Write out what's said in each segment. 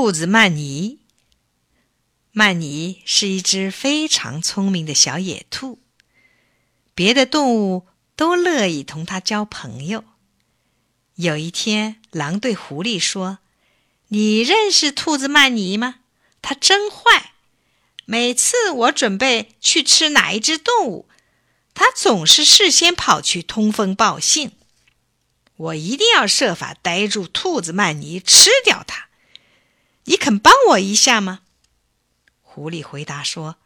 兔子曼尼。曼尼是一只非常聪明的小野兔，别的动物都乐意同它交朋友。有一天，狼对狐狸说：“你认识兔子曼尼吗？它真坏。每次我准备去吃哪一只动物，它总是事先跑去通风报信。我一定要设法逮住兔子曼尼，吃掉它。你肯帮我一下吗？”狐狸回答说：“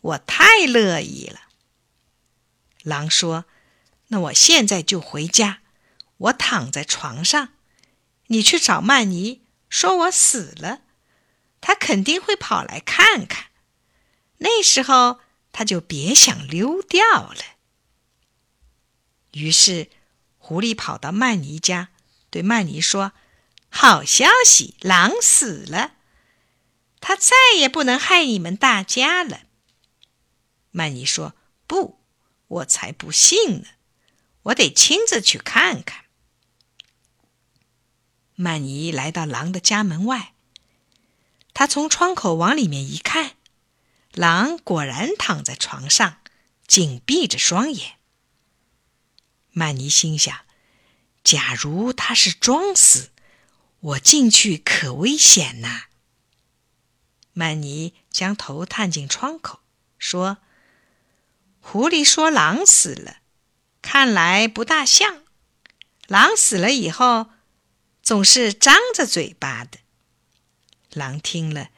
我太乐意了。”狼说：“那我现在就回家，我躺在床上，你去找曼尼，说我死了，他肯定会跑来看看，那时候他就别想溜掉了。”于是，狐狸跑到曼尼家，对曼尼说：“好消息，狼死了。”他再也不能害你们大家了。曼尼说：“不，我才不信呢！我得亲自去看看。”曼尼来到狼的家门外，他从窗口往里面一看，狼果然躺在床上，紧闭着双眼。曼尼心想：“假如他是装死，我进去可危险呐！”曼尼将头探进窗口，说：“狐狸说狼死了，看来不大像。狼死了以后，总是张着嘴巴的。”狼听了，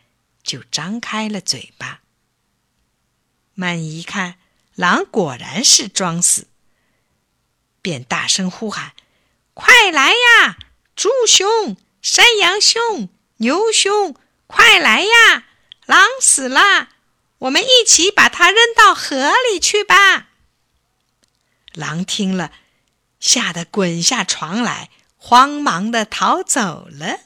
就张开了嘴巴。曼尼一看，狼果然是装死，便大声呼喊：“快来呀！猪兄、山羊兄、牛兄，快来呀！”狼死了，我们一起把它扔到河里去吧。狼听了，吓得滚下床来，慌忙的逃走了。